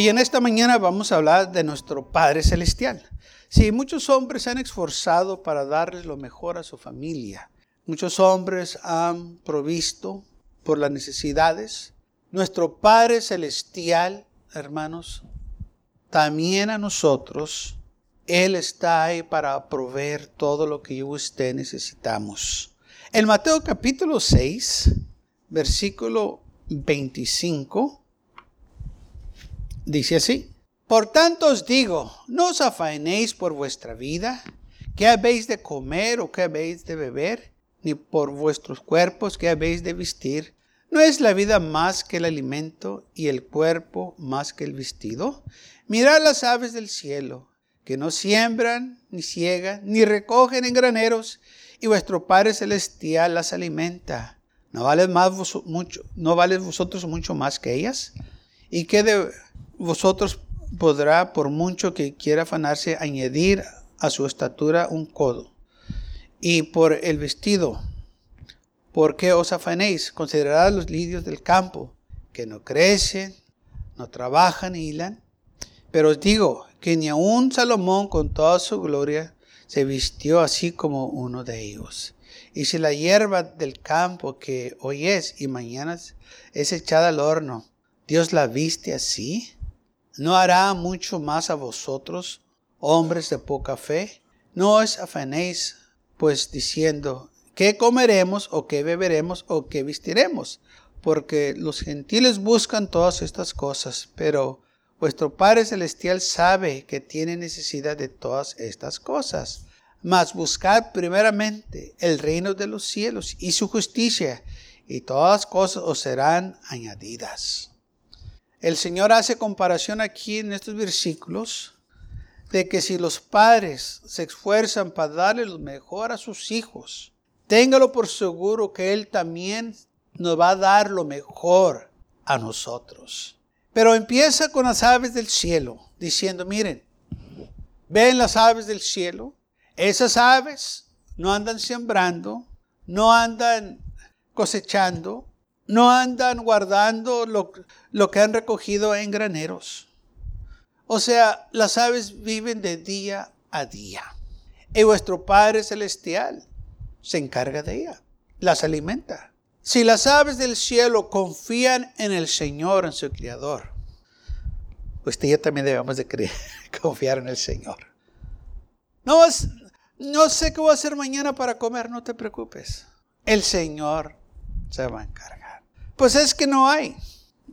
Y en esta mañana vamos a hablar de nuestro Padre Celestial. Sí, muchos hombres se han esforzado para darles lo mejor a su familia. Muchos hombres han provisto por las necesidades. Nuestro Padre Celestial, hermanos, también a nosotros, Él está ahí para proveer todo lo que yo y usted necesitamos. En Mateo capítulo 6, versículo 25, dice así. Por tanto os digo, no os afanéis por vuestra vida, qué habéis de comer o qué habéis de beber, ni por vuestros cuerpos, qué habéis de vestir. ¿No es la vida más que el alimento y el cuerpo más que el vestido? Mirad las aves del cielo, que no siembran, ni ciegan, ni recogen en graneros, y vuestro Padre Celestial las alimenta. ¿No vale, más mucho, ¿No vale vosotros mucho más que ellas? ¿Y qué de vosotros podrá, por mucho que quiera afanarse, añadir a su estatura un codo. Y por el vestido, ¿por qué os afanéis? Considerad los lirios del campo, que no crecen, no trabajan ni hilan. Pero os digo que ni aun Salomón con toda su gloria se vistió así como uno de ellos. Y si la hierba del campo que hoy es y mañana es echada al horno, Dios la viste así, ¿No hará mucho más a vosotros, hombres de poca fe? No os afanéis, pues diciendo, ¿qué comeremos o qué beberemos o qué vestiremos? Porque los gentiles buscan todas estas cosas, pero vuestro Padre Celestial sabe que tiene necesidad de todas estas cosas. Mas buscad primeramente el reino de los cielos y su justicia, y todas cosas os serán añadidas. El Señor hace comparación aquí en estos versículos de que si los padres se esfuerzan para darle lo mejor a sus hijos, téngalo por seguro que Él también nos va a dar lo mejor a nosotros. Pero empieza con las aves del cielo, diciendo, miren, ven las aves del cielo, esas aves no andan sembrando, no andan cosechando, no andan guardando lo, que han recogido en graneros. O sea, las aves viven de día a día. Y vuestro Padre Celestial se encarga de ella, las alimenta. Si las aves del cielo confían en el Señor, en su Creador, usted y yo también debemos de confiar en el Señor. No, no sé qué voy a hacer mañana para comer, no te preocupes. El Señor se va a encargar. Pues es que no hay.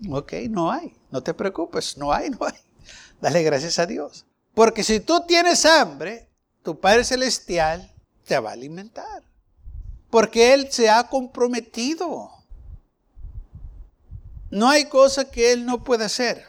Ok, no hay. No te preocupes, no hay, no hay. Dale gracias a Dios. Porque si tú tienes hambre, tu Padre Celestial te va a alimentar. Porque Él se ha comprometido. No hay cosa que Él no pueda hacer.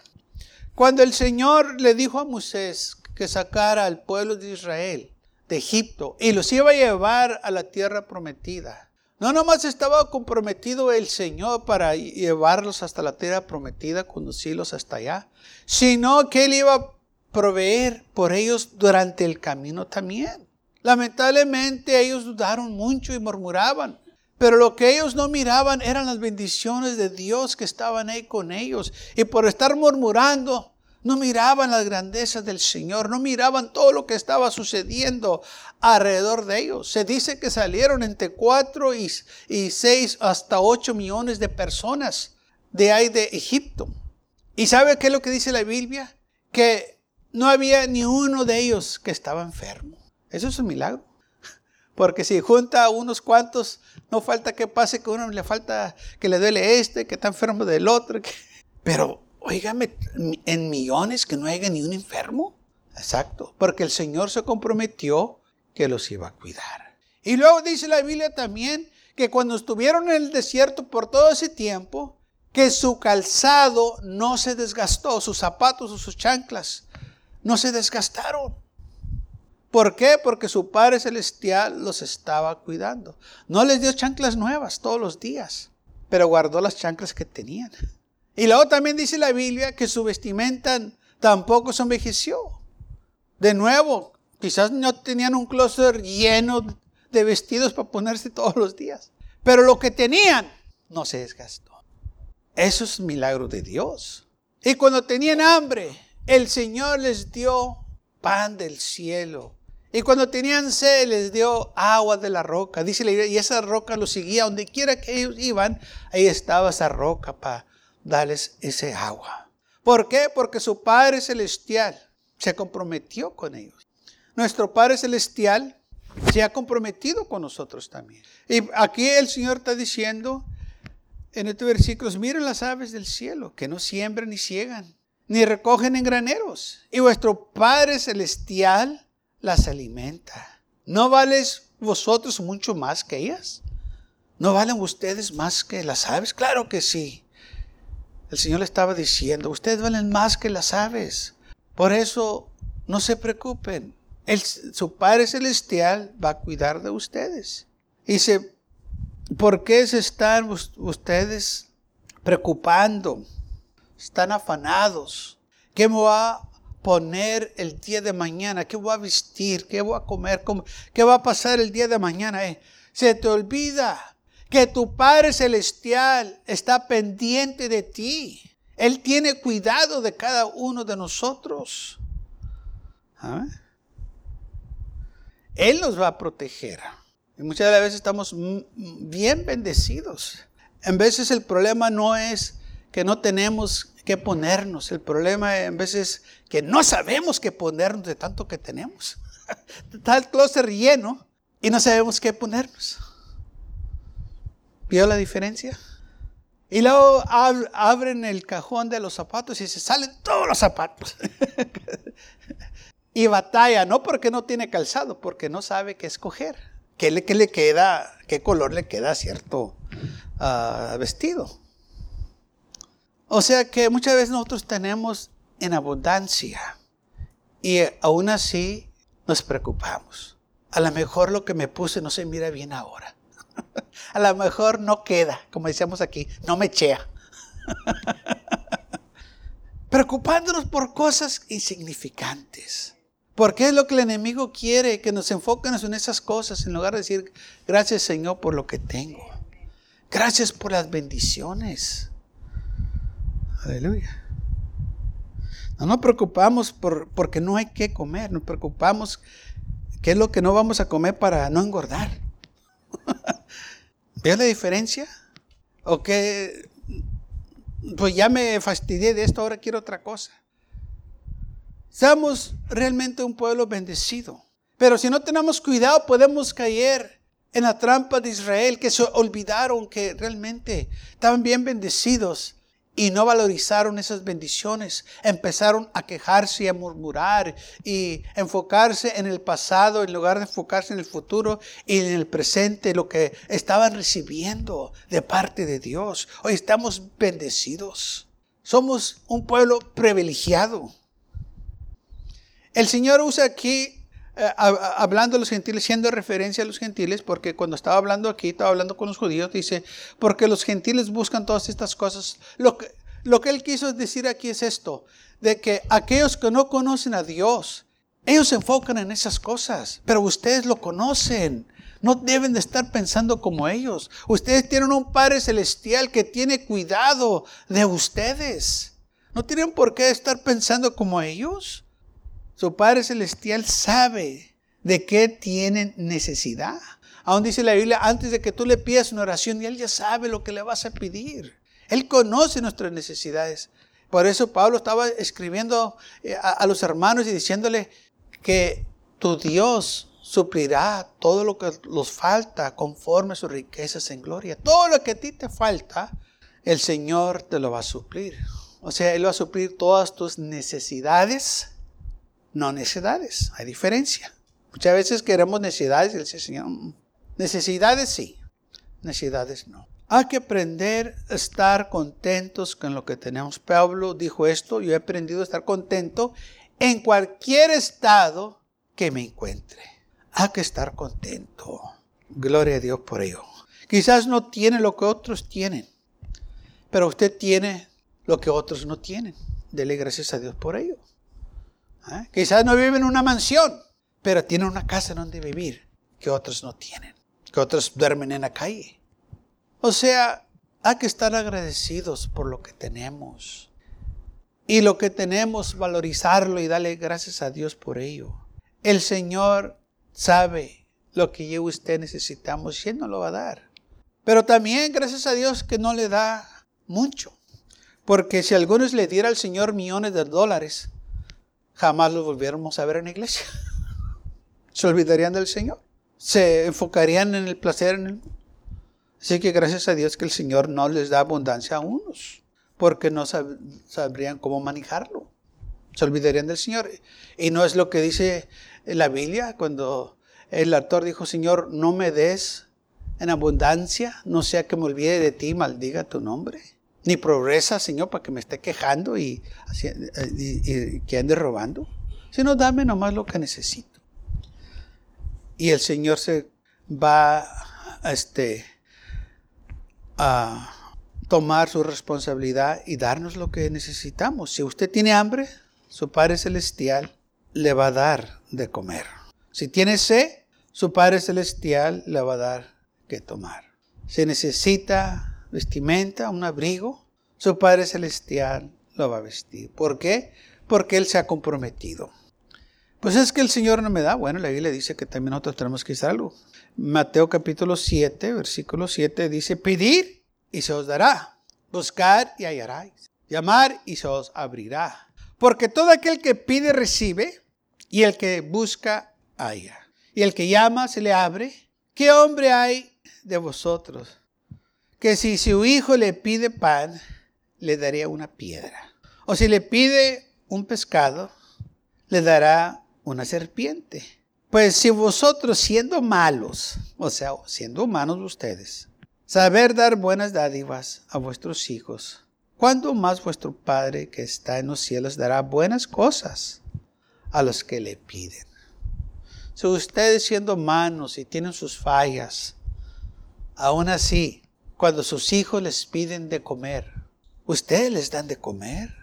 Cuando el Señor le dijo a Moisés que sacara al pueblo de Israel de Egipto y los iba a llevar a la tierra prometida, no nomás estaba comprometido el Señor para llevarlos hasta la tierra prometida, conducirlos hasta allá, sino que Él iba a proveer por ellos durante el camino también. Lamentablemente ellos dudaron mucho y murmuraban. Pero lo que ellos no miraban eran las bendiciones de Dios que estaban ahí con ellos. Y por estar murmurando, no miraban las grandezas del Señor, no miraban todo lo que estaba sucediendo alrededor de ellos. Se dice que salieron entre 4 y, y 6 hasta 8 millones de personas de ahí de Egipto. ¿Y sabe qué es lo que dice la Biblia? Que no había ni uno de ellos que estaba enfermo. Eso es un milagro. Porque si junta a unos cuantos, no falta que pase que uno le falta que le duele este, que está enfermo del otro. Pero Óigame, en millones que no haya ni un enfermo. Exacto, porque el Señor se comprometió que los iba a cuidar. Y luego dice la Biblia también que cuando estuvieron en el desierto por todo ese tiempo, que su calzado no se desgastó, sus zapatos o sus chanclas no se desgastaron. ¿Por qué? Porque su Padre Celestial los estaba cuidando. No les dio chanclas nuevas todos los días, pero guardó las chanclas que tenían. Y luego también dice la Biblia que su vestimenta tampoco se envejeció. De nuevo, quizás no tenían un closet lleno de vestidos para ponerse todos los días. Pero lo que tenían no se desgastó. Eso es milagro de Dios. Y cuando tenían hambre, el Señor les dio pan del cielo. Y cuando tenían sed, les dio agua de la roca. Dice la y esa roca los seguía donde quiera que ellos iban. Ahí estaba esa roca para darles ese agua. ¿Por qué? Porque su Padre Celestial se comprometió con ellos. Nuestro Padre Celestial se ha comprometido con nosotros también. Y aquí el Señor está diciendo en estos versículos, miren las aves del cielo, que no siembran ni ciegan, ni recogen en graneros. Y vuestro Padre Celestial las alimenta. ¿No vales vosotros mucho más que ellas? ¿No valen ustedes más que las aves? Claro que sí. El Señor le estaba diciendo, ustedes valen más que las aves. Por eso no se preocupen. su Padre Celestial va a cuidar de ustedes. Dice, ¿por qué se están ustedes preocupando? Están afanados. ¿Qué me va a poner el día de mañana? ¿Qué voy a vestir? ¿Qué voy a comer? ¿Qué va a pasar el día de mañana? Eh, se te olvida que tu Padre Celestial está pendiente de ti. Él tiene cuidado de cada uno de nosotros. Él nos va a proteger. Y muchas de las veces estamos bien bendecidos. En veces el problema no es que no tenemos que ponernos. El problema en veces es que no sabemos qué ponernos de tanto que tenemos. Está el closet lleno y no sabemos qué ponernos. ¿Vio la diferencia? Y luego abren el cajón de los zapatos y se salen todos los zapatos. y batalla, no porque no tiene calzado, porque no sabe qué escoger. ¿Qué le, le queda? ¿Qué color le queda a cierto ah, vestido? O sea que muchas veces nosotros tenemos en abundancia y aún así nos preocupamos. A lo mejor lo que me puse no se mira bien ahora. A lo mejor no queda, como decíamos aquí, no me chea. Preocupándonos por cosas insignificantes. Porque es lo que el enemigo quiere, que nos enfoquemos en esas cosas, en lugar de decir, gracias Señor por lo que tengo. Gracias por las bendiciones. Aleluya. No nos preocupamos por, porque no hay que comer, nos preocupamos qué es lo que no vamos a comer para no engordar. ¿Ve la diferencia? ¿O que pues ya me fastidié de esto, ahora quiero otra cosa? Somos realmente un pueblo bendecido. Pero si no tenemos cuidado, podemos caer en la trampa de Israel, que se olvidaron que realmente estaban bien bendecidos y no valorizaron esas bendiciones. Empezaron a quejarse y a murmurar y enfocarse en el pasado en lugar de enfocarse en el futuro y en el presente, lo que estaban recibiendo de parte de Dios. Hoy estamos bendecidos. Somos un pueblo privilegiado. El Señor usa aquí hablando a los gentiles, siendo referencia a los gentiles, porque cuando estaba hablando aquí, estaba hablando con los judíos, dice, porque los gentiles buscan todas estas cosas. Lo que, lo que él quiso decir aquí es esto, de que aquellos que no conocen a Dios, ellos se enfocan en esas cosas, pero ustedes lo conocen. No deben de estar pensando como ellos. Ustedes tienen un Padre Celestial que tiene cuidado de ustedes. No tienen por qué estar pensando como ellos. Su Padre Celestial sabe de qué tienen necesidad. Aún dice la Biblia, antes de que tú le pidas una oración, y Él ya sabe lo que le vas a pedir. Él conoce nuestras necesidades. Por eso Pablo estaba escribiendo eh, a, los hermanos y diciéndole que tu Dios suplirá todo lo que los falta conforme a sus riquezas en gloria. Todo lo que a ti te falta, el Señor te lo va a suplir. O sea, Él va a suplir todas tus necesidades no necesidades. Hay diferencia. Muchas veces queremos necesidades y el Señor, mm, necesidades sí, necesidades no. Hay que aprender a estar contentos con lo que tenemos. Pablo dijo esto, yo he aprendido a estar contento en cualquier estado que me encuentre. Hay que estar contento. Gloria a Dios por ello. Quizás no tiene lo que otros tienen, pero usted tiene lo que otros no tienen. Dele gracias a Dios por ello. ¿Ah? Quizás no vive en una mansión, pero tiene una casa donde vivir que otros no tienen, que otros duermen en la calle. O sea, hay que estar agradecidos por lo que tenemos. Y lo que tenemos, valorizarlo y darle gracias a Dios por ello. El Señor sabe lo que yo y usted necesitamos y Él nos lo va a dar. Pero también gracias a Dios que no le da mucho. Porque si algunos le diera al Señor millones de dólares, jamás los volviéramos a ver en la iglesia. Se olvidarían del Señor. Se enfocarían en el placer. En el... Así que gracias a Dios que el Señor no les da abundancia a unos, porque no sabrían cómo manejarlo. Se olvidarían del Señor. Y no es lo que dice la Biblia cuando el autor dijo, Señor, no me des en abundancia, no sea que me olvide de ti, maldiga tu nombre. Ni progresa, Señor, para que me esté quejando y, que ande robando. Sino dame nomás lo que necesito. Y el Señor se va a, este, a tomar su responsabilidad y darnos lo que necesitamos. Si usted tiene hambre, su Padre Celestial le va a dar de comer. Si tiene sed, su Padre Celestial le va a dar que tomar. Si necesita vestimenta, un abrigo, su Padre Celestial lo va a vestir. ¿Por qué? Porque Él se ha comprometido. Pues es que el Señor no me da. Bueno, la Biblia dice que también nosotros tenemos que hacer algo. Mateo capítulo 7, versículo 7 dice, pedir y se os dará. Buscar y hallaráis. Llamar y se os abrirá. Porque todo aquel que pide recibe y el que busca halla. Y el que llama se le abre. ¿Qué hombre hay de vosotros que si su hijo le pide pan, le daría una piedra? O si le pide un pescado, le dará una serpiente. Pues si vosotros siendo malos, o sea, siendo humanos ustedes, saber dar buenas dádivas a vuestros hijos, ¿cuándo más vuestro Padre que está en los cielos dará buenas cosas a los que le piden? Si ustedes siendo humanos y tienen sus fallas, aún así, cuando sus hijos les piden de comer, ustedes les dan de comer.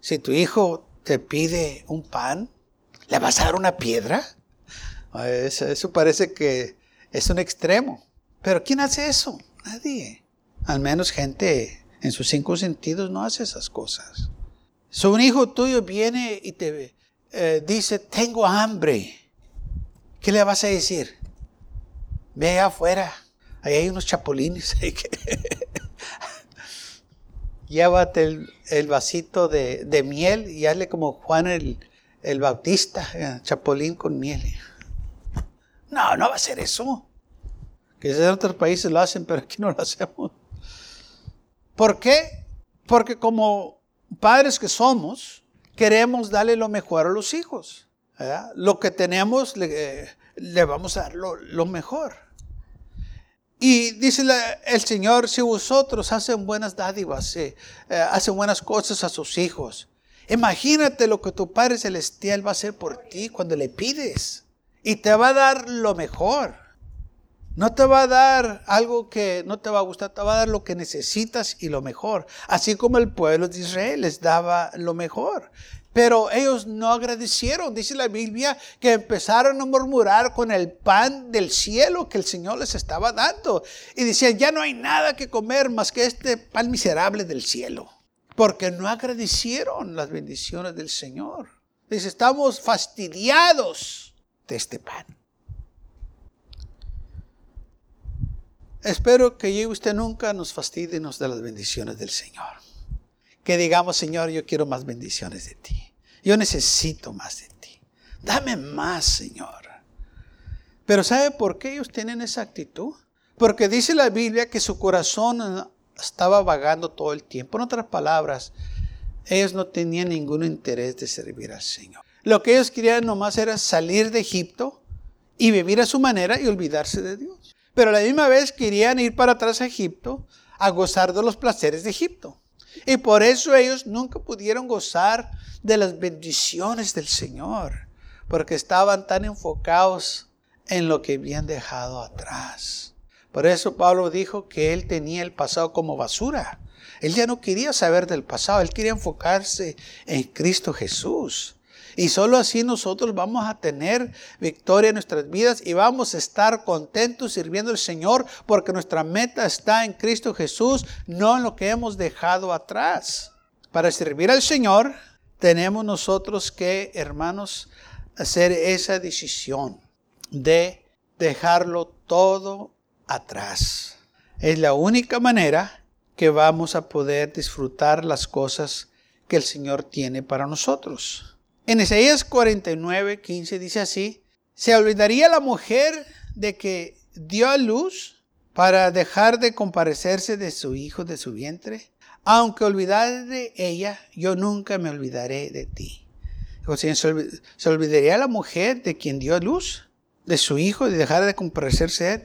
Si tu hijo te pide un pan, ¿le vas a dar una piedra? Eso, eso parece que es un extremo. Pero ¿quién hace eso? Nadie. Al menos gente en sus cinco sentidos no hace esas cosas. Si un hijo tuyo viene y te eh, dice, tengo hambre, ¿Qué le vas a decir? Ve afuera, ahí hay unos chapulines. Llévate el, vasito de, miel y hazle como Juan el, Bautista, eh, chapulín con miel. No, no va a ser eso. Que en otros países lo hacen, pero aquí no lo hacemos. ¿Por qué? Porque como padres que somos, queremos darle lo mejor a los hijos. Lo que tenemos le, vamos a dar lo, mejor. Y dice el Señor, si vosotros hacen buenas dádivas, eh, hacen buenas cosas a sus hijos, imagínate lo que tu Padre Celestial va a hacer por ti cuando le pides. Y te va a dar lo mejor. No te va a dar algo que no te va a gustar, te va a dar lo que necesitas y lo mejor. Así como el pueblo de Israel les daba lo mejor. Pero ellos no agradecieron. Dice la Biblia que empezaron a murmurar con el pan del cielo que el Señor les estaba dando. Y decían, ya no hay nada que comer más que este pan miserable del cielo. Porque no agradecieron las bendiciones del Señor. Dice, estamos fastidiados de este pan. Espero que usted nunca nos fastidien de las bendiciones del Señor que digamos, Señor, yo quiero más bendiciones de ti. Yo necesito más de ti. Dame más, Señor. Pero ¿sabe por qué ellos tienen esa actitud? Porque dice la Biblia que su corazón estaba vagando todo el tiempo. En otras palabras, ellos no tenían ningún interés de servir al Señor. Lo que ellos querían nomás era salir de Egipto y vivir a su manera y olvidarse de Dios. Pero a la misma vez querían ir para atrás a Egipto a gozar de los placeres de Egipto. Y por eso ellos nunca pudieron gozar de las bendiciones del Señor. porque estaban tan enfocados en lo que habían dejado atrás. Por eso Pablo dijo que él tenía el pasado como basura. Él ya no quería saber del pasado, él quería enfocarse en Cristo Jesús. Y solo así nosotros vamos a tener victoria en nuestras vidas y vamos a estar contentos sirviendo al Señor porque nuestra meta está en Cristo Jesús, no en lo que hemos dejado atrás. Para servir al Señor tenemos nosotros que, hermanos, hacer esa decisión de dejarlo todo atrás. Es la única manera que vamos a poder disfrutar las cosas que el Señor tiene para nosotros. En Isaías 49, 15 dice así, ¿se olvidaría la mujer de que dio a luz para dejar de comparecerse de su hijo de su vientre? Aunque olvidare de ella, yo nunca me olvidaré de ti. ¿Se olvidaría la mujer de quien dio a luz? De su hijo, de dejar de comparecerse él.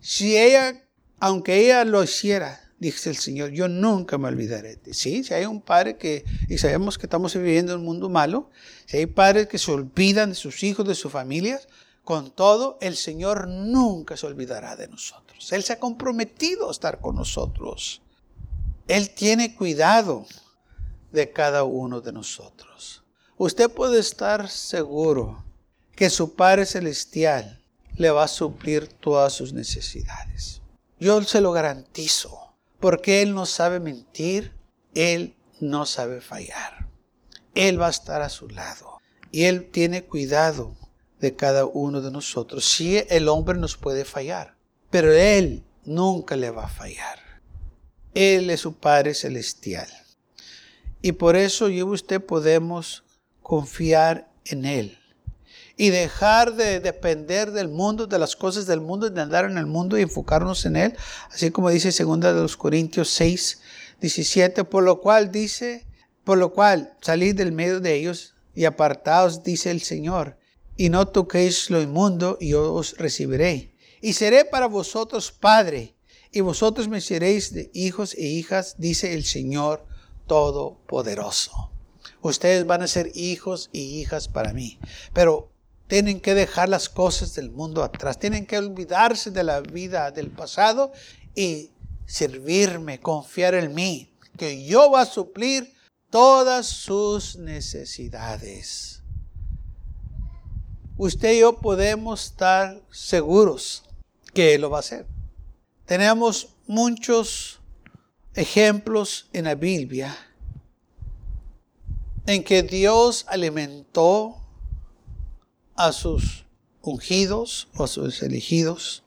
Si ella, aunque ella lo hiciera, dice el Señor, yo nunca me olvidaré de ti. Sí, si hay un padre que, y sabemos que estamos viviendo en un mundo malo, si hay padres que se olvidan de sus hijos, de sus familias, con todo, el Señor nunca se olvidará de nosotros. Él se ha comprometido a estar con nosotros. Él tiene cuidado de cada uno de nosotros. Usted puede estar seguro que su Padre Celestial le va a suplir todas sus necesidades. Yo se lo garantizo porque Él no sabe mentir, Él no sabe fallar. Él va a estar a su lado y Él tiene cuidado de cada uno de nosotros. Sí, el hombre nos puede fallar, pero Él nunca le va a fallar. Él es su Padre Celestial. Y por eso yo y usted podemos confiar en Él y dejar de depender del mundo, de las cosas del mundo, de andar en el mundo y enfocarnos en Él, así como dice 2 de los Corintios 6, 17, por lo cual dice, por lo cual salid del medio de ellos y apartaos, dice el Señor, y no toquéis lo inmundo, y yo os recibiré. Y seré para vosotros Padre, y vosotros me seréis de hijos e hijas, dice el Señor Todopoderoso. Ustedes van a ser hijos y hijas para mí. Pero tienen que dejar las cosas del mundo atrás. Tienen que olvidarse de la vida del pasado y servirme, confiar en mí, que yo va a suplir todas sus necesidades. Usted y yo podemos estar seguros que Él lo va a hacer. Tenemos muchos ejemplos en la Biblia en que Dios alimentó a sus ungidos o a sus elegidos.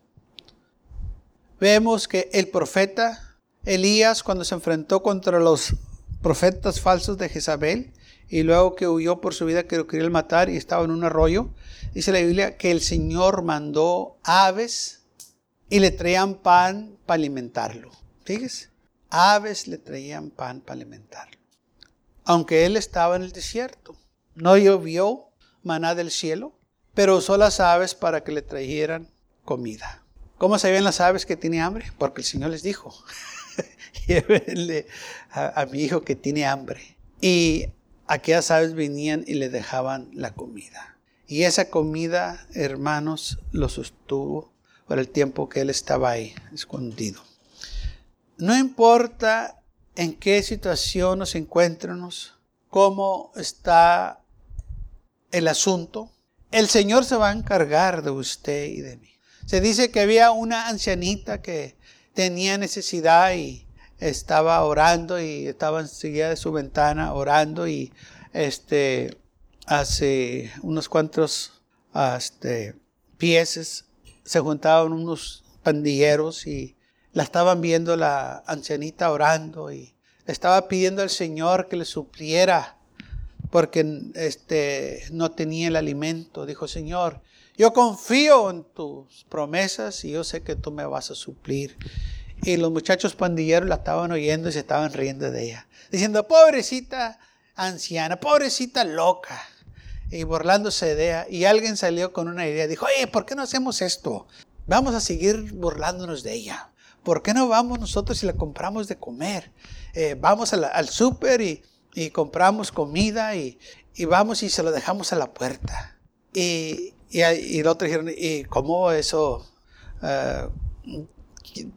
Vemos que el profeta Elías, cuando se enfrentó contra los profetas falsos de Jezabel, y luego que huyó por su vida que lo quería matar y estaba en un arroyo, dice la Biblia que el Señor mandó aves y le traían pan para alimentarlo. Fíjese, aves le traían pan para alimentarlo. Aunque él estaba en el desierto, no llovió maná del cielo, pero usó las aves para que le trajeran comida. ¿Cómo sabían las aves que tiene hambre? Porque el Señor les dijo, llévenle a, mi hijo que tiene hambre. Y aquellas aves venían y le dejaban la comida. Y esa comida, hermanos, lo sostuvo por el tiempo que él estaba ahí, escondido. No importa en qué situación nos encuentremos, cómo está el asunto, el Señor se va a encargar de usted y de mí. Se dice que había una ancianita que tenía necesidad y estaba orando y estaba enseguida de su ventana orando y este hace unos cuantos este, pies se juntaban unos pandilleros y la estaban viendo la ancianita orando y le estaba pidiendo al Señor que le supliera porque este, no tenía el alimento. Dijo, Señor, yo confío en tus promesas y yo sé que tú me vas a suplir. Y los muchachos pandilleros la estaban oyendo y se estaban riendo de ella, diciendo, pobrecita anciana, pobrecita loca, y burlándose de ella. Y alguien salió con una idea, dijo, oye, ¿por qué no hacemos esto? Vamos a seguir burlándonos de ella. ¿Por qué no vamos nosotros y la compramos de comer? Eh, vamos al, súper y y compramos comida y, vamos y se lo dejamos a la puerta. Y, y, y otro dijeron, ¿y cómo eso?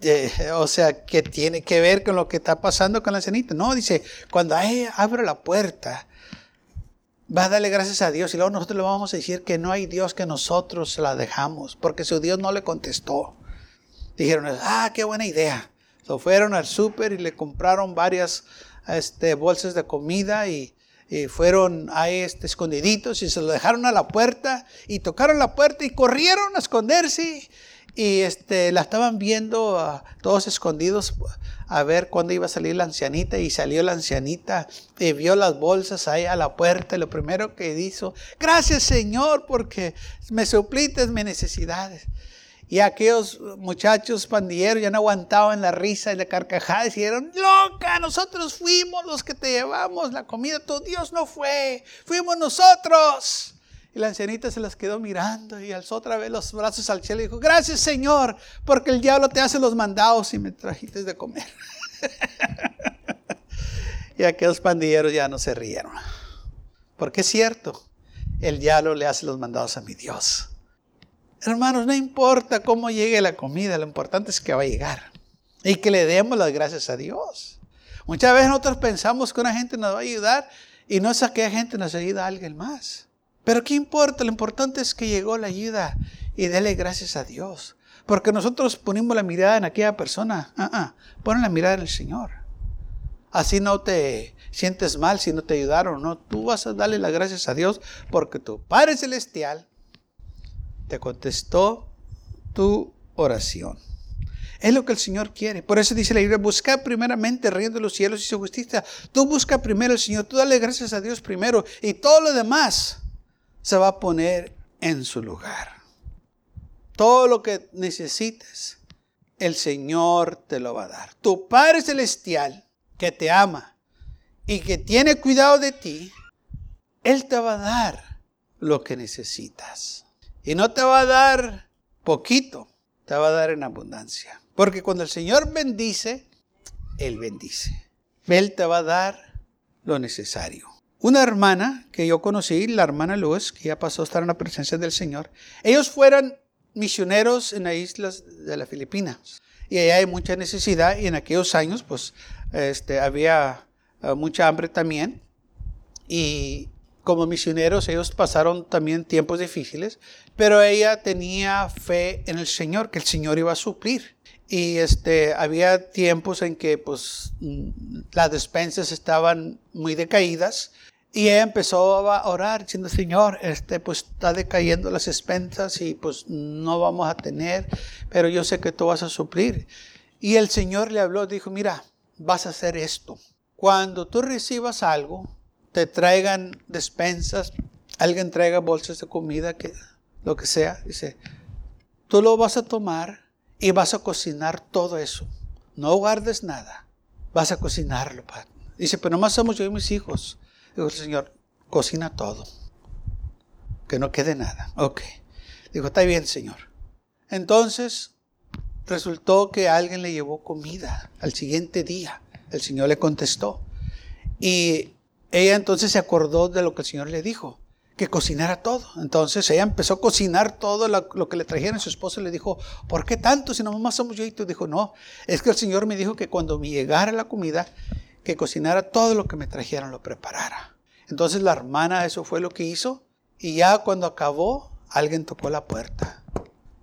de- o sea, que tiene que ver con lo que está pasando con la cenita. No, dice, cuando abre la puerta, va a darle gracias a Dios y luego nosotros le vamos a decir que no hay Dios que nosotros la dejamos, porque su Dios no le contestó. Dijeron, ah, qué buena idea. So, fueron al súper y le compraron varias este, bolsas de comida y, fueron ahí este, escondiditos y se lo dejaron a la puerta y tocaron la puerta y corrieron a esconderse y este, la estaban viendo ah, todos escondidos a ver cuándo iba a salir la ancianita y salió la ancianita y vio las bolsas ahí a la puerta y lo primero que hizo, gracias Señor porque me suplites mis necesidades. Y aquellos muchachos pandilleros ya no aguantaban la risa y la carcajada y dijeron, loca, nosotros fuimos los que te llevamos la comida, tu Dios no fue, fuimos nosotros. Y la ancianita se las quedó mirando y alzó otra vez los brazos al cielo y dijo, gracias Señor, porque el diablo te hace los mandados y me trajiste de comer. y aquellos pandilleros ya no se rieron. Porque es cierto, el diablo le hace los mandados a mi Dios. Hermanos, no importa cómo llegue la comida, lo importante es que va a llegar. Y que le demos las gracias a Dios. Muchas veces nosotros pensamos que una gente nos va a ayudar y no es aquella gente nos ayuda a alguien más. Pero ¿qué importa? Lo importante es que llegó la ayuda y dele gracias a Dios. Porque nosotros ponemos la mirada en aquella persona. Ah, ah, pon la mirada en el Señor. Así no te sientes mal si no te ayudaron. No, tú vas a darle las gracias a Dios porque tu Padre Celestial te contestó tu oración. Es lo que el Señor quiere. Por eso dice la Biblia, busca primeramente el reino de los cielos y su justicia. Tú busca primero al Señor, tú dale gracias a Dios primero y todo lo demás se va a poner en su lugar. Todo lo que necesites, el Señor te lo va a dar. Tu Padre Celestial, que te ama y que tiene cuidado de ti, Él te va a dar lo que necesitas. Y no te va a dar poquito, te va a dar en abundancia. Porque cuando el Señor bendice, Él bendice. Él te va a dar lo necesario. Una hermana que yo conocí, la hermana Luz, que ya pasó a estar en la presencia del Señor, ellos fueron misioneros en las islas de las Filipinas. Y allá hay mucha necesidad y en aquellos años pues este, había eh, mucha hambre también. Y como misioneros ellos pasaron también tiempos difíciles, pero ella tenía fe en el Señor, que el Señor iba a suplir. Y este, había tiempos en que pues mm, las despensas estaban muy decaídas y ella empezó a orar diciendo, Señor, este, pues está decayendo las despensas y pues no vamos a tener, pero yo sé que tú vas a suplir. Y el Señor le habló, dijo, mira, vas a hacer esto. Cuando tú recibas algo, te traigan despensas, alguien traiga bolsas de comida, que, lo que sea, dice, tú lo vas a tomar y vas a cocinar todo eso. No guardes nada, vas a cocinarlo. Padre. Dice, pero nomás somos yo y mis hijos. Dijo el Señor, cocina todo, que no quede nada. Ok. Dijo, está bien, Señor. Entonces, resultó que alguien le llevó comida al siguiente día. El Señor le contestó. Y ella entonces se acordó de lo que el Señor le dijo, que cocinara todo. Entonces ella empezó a cocinar todo lo, que le trajeron. Su esposo le dijo, ¿por qué tanto si nomás somos yo y tú? Dijo, no, es que el Señor me dijo que cuando me llegara la comida, que cocinara todo lo que me trajeron, lo preparara. Entonces la hermana eso fue lo que hizo y ya cuando acabó, alguien tocó la puerta.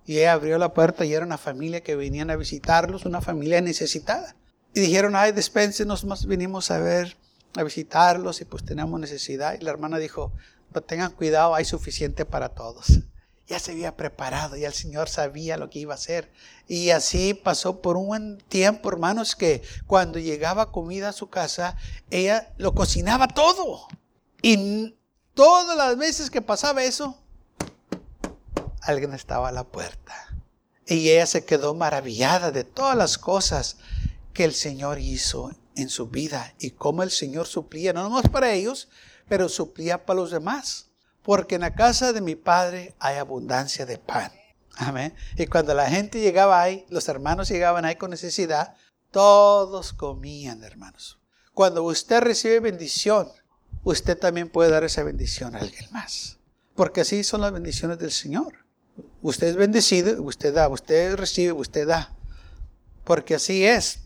Y ella abrió la puerta y era una familia que venían a visitarlos, una familia necesitada. Y dijeron, ay, despénsenos, más vinimos a ver, a visitarlos y pues tenemos necesidad. Y la hermana dijo, no tengan cuidado, hay suficiente para todos. Ya se había preparado, ya el Señor sabía lo que iba a hacer. Y así pasó por un buen tiempo, hermanos, que cuando llegaba comida a su casa, ella lo cocinaba todo. Y todas las veces que pasaba eso, alguien estaba a la puerta. Y ella se quedó maravillada de todas las cosas que el Señor hizo en su vida y cómo el Señor suplía, no nomás para ellos, pero suplía para los demás. Porque en la casa de mi padre hay abundancia de pan. Amén. Y cuando la gente llegaba ahí, los hermanos llegaban ahí con necesidad, todos comían, hermanos. Cuando usted recibe bendición, usted también puede dar esa bendición a alguien más. Porque así son las bendiciones del Señor. Usted es bendecido, usted da, usted recibe, usted da. Porque así es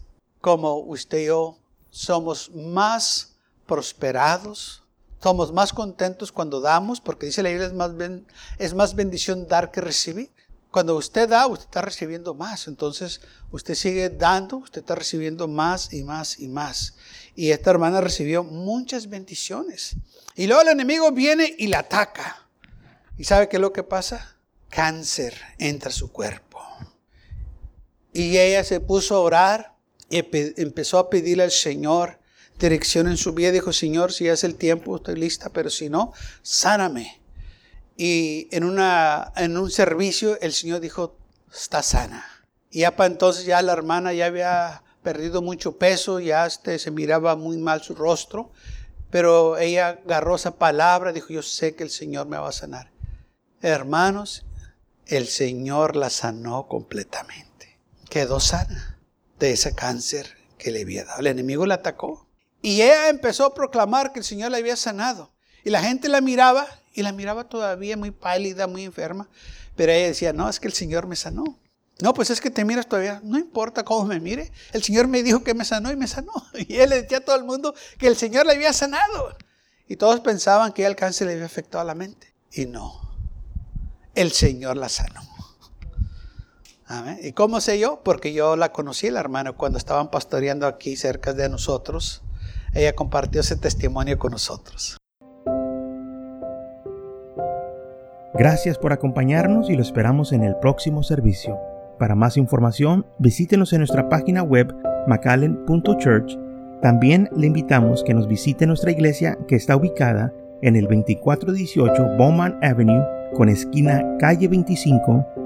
como usted y yo somos más prosperados, somos más contentos cuando damos, porque dice la Biblia es más, es más bendición dar que recibir. Cuando usted da, usted está recibiendo más. Entonces, usted sigue dando, usted está recibiendo más y más y más. Y esta hermana recibió muchas bendiciones. Y luego el enemigo viene y la ataca. ¿Y sabe qué es lo que pasa? Cáncer entra a su cuerpo. Y ella se puso a orar empezó a pedirle al Señor dirección en su vida. Dijo, Señor, si es el tiempo, estoy lista, pero si no, sáname. Y en, una, en un servicio el Señor dijo, está sana. Y ya para entonces ya la hermana ya había perdido mucho peso, ya este, se miraba muy mal su rostro, pero ella agarró esa palabra, dijo, yo sé que el Señor me va a sanar. Hermanos, el Señor la sanó completamente. Quedó sana de ese cáncer que le había dado. El enemigo la atacó. Y ella empezó a proclamar que el Señor la había sanado. Y la gente la miraba y la miraba todavía muy pálida, muy enferma. Pero ella decía, no, es que el Señor me sanó. No, pues es que te miras todavía. No importa cómo me mire. El Señor me dijo que me sanó y me sanó. Y él le decía a todo el mundo que el Señor le había sanado. Y todos pensaban que el cáncer le había afectado a la mente. Y no. El Señor la sanó. ¿Y cómo sé yo? Porque yo la conocí, la hermana, cuando estaban pastoreando aquí cerca de nosotros. Ella compartió ese testimonio con nosotros. Gracias por acompañarnos y lo esperamos en el próximo servicio. Para más información, visítenos en nuestra página web macallen.church. También le invitamos que nos visite nuestra iglesia que está ubicada en el 2418 Bowman Avenue con esquina calle 25